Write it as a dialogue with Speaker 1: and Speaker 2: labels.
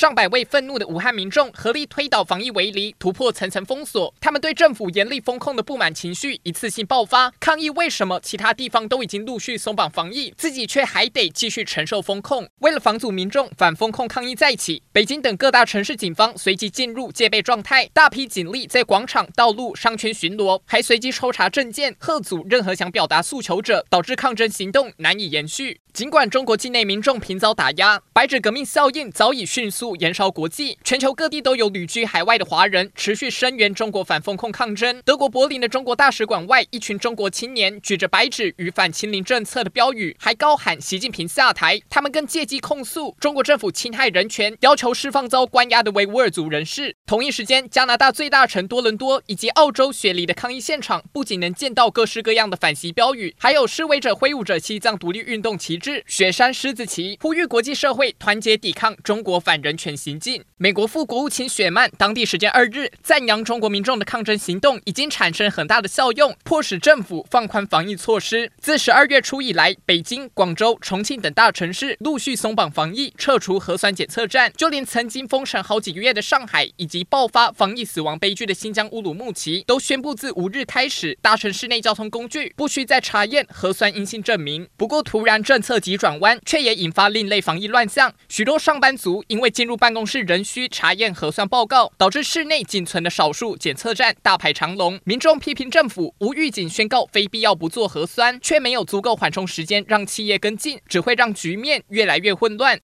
Speaker 1: 上百位愤怒的武汉民众合力推倒防疫围篱，突破层层封锁。他们对政府严厉封控的不满情绪一次性爆发，抗议为什么其他地方都已经陆续松绑防疫，自己却还得继续承受封控。为了防阻民众反封控抗议再起，北京等各大城市警方随即进入戒备状态，大批警力在广场、道路、商圈巡逻，还随机抽查证件，吓阻任何想表达诉求者，导致抗争行动难以延续。尽管中国境内民众频遭打压，白纸革命效应早已迅速燃烧国际，全球各地都有旅居海外的华人持续声援中国反封控抗争。德国柏林的中国大使馆外，一群中国青年举着白纸与反清零政策的标语，还高喊习近平下台。他们更借机控诉中国政府侵害人权，要求释放遭关押的维吾尔族人士。同一时间，加拿大最大城多伦多以及澳洲雪梨的抗议现场，不仅能见到各式各样的反习标语，还有示威者挥舞着西藏独立运动旗帜、雪山狮子旗，呼吁国际社会团结抵抗中国反人权行径。美国副国务卿雪曼当地时间二日赞扬中国民众的抗争行动已经产生很大的效用，迫使政府放宽防疫措施。自十二月初以来，北京、广州、重庆等大城市陆续松绑防疫，撤除核酸检测站，就连曾经封城好几个月的上海，以及爆发防疫死亡悲剧的新疆乌鲁木齐，都宣布自五日开始，搭乘室内交通工具不需再查验核酸阴性证明。不过，突然政策急转弯，却也引发另类防疫乱象。许多上班族因为进入办公室仍需查验核酸报告，导致室内仅存的少数检测站大排长龙。民众批评政府无预警宣告非必要不做核酸，却没有足够缓冲时间让企业跟进，只会让局面越来越混乱。